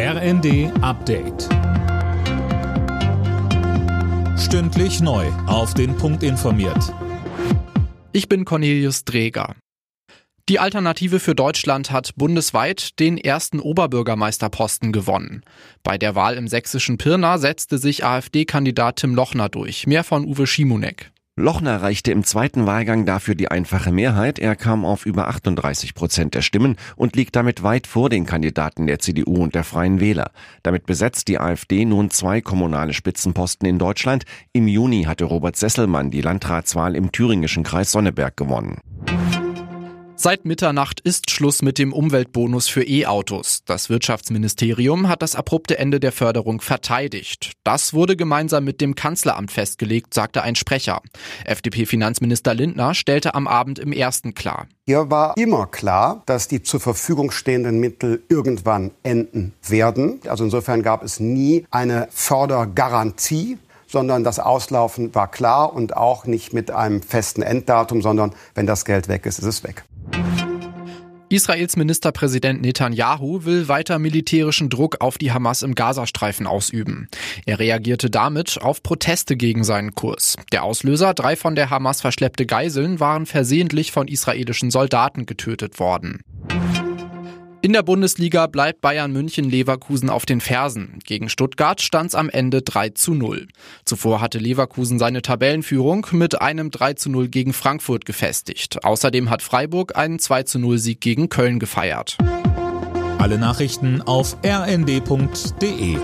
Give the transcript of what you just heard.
RND Update. Stündlich neu. Auf den Punkt informiert. Ich bin Cornelius Dreger. Die Alternative für Deutschland hat bundesweit den ersten Oberbürgermeisterposten gewonnen. Bei der Wahl im sächsischen Pirna setzte sich AfD-Kandidat Tim Lochner durch. Mehr von Uwe Schimonek. Lochner erreichte im zweiten Wahlgang dafür die einfache Mehrheit. Er kam auf über 38 Prozent der Stimmen und liegt damit weit vor den Kandidaten der CDU und der Freien Wähler. Damit besetzt die AfD nun zwei kommunale Spitzenposten in Deutschland. Im Juni hatte Robert Sesselmann die Landratswahl im thüringischen Kreis Sonneberg gewonnen. Seit Mitternacht ist Schluss mit dem Umweltbonus für E-Autos. Das Wirtschaftsministerium hat das abrupte Ende der Förderung verteidigt. Das wurde gemeinsam mit dem Kanzleramt festgelegt, sagte ein Sprecher. FDP-Finanzminister Lindner stellte am Abend im ersten klar. Hier war immer klar, dass die zur Verfügung stehenden Mittel irgendwann enden werden. Also insofern gab es nie eine Fördergarantie sondern das Auslaufen war klar und auch nicht mit einem festen Enddatum, sondern wenn das Geld weg ist, ist es weg. Israels Ministerpräsident Netanyahu will weiter militärischen Druck auf die Hamas im Gazastreifen ausüben. Er reagierte damit auf Proteste gegen seinen Kurs. Der Auslöser, drei von der Hamas verschleppte Geiseln, waren versehentlich von israelischen Soldaten getötet worden. In der Bundesliga bleibt Bayern München Leverkusen auf den Fersen. Gegen Stuttgart stand es am Ende 3 zu 0. Zuvor hatte Leverkusen seine Tabellenführung mit einem 3 zu 0 gegen Frankfurt gefestigt. Außerdem hat Freiburg einen 2 zu 0 Sieg gegen Köln gefeiert. Alle Nachrichten auf rnd.de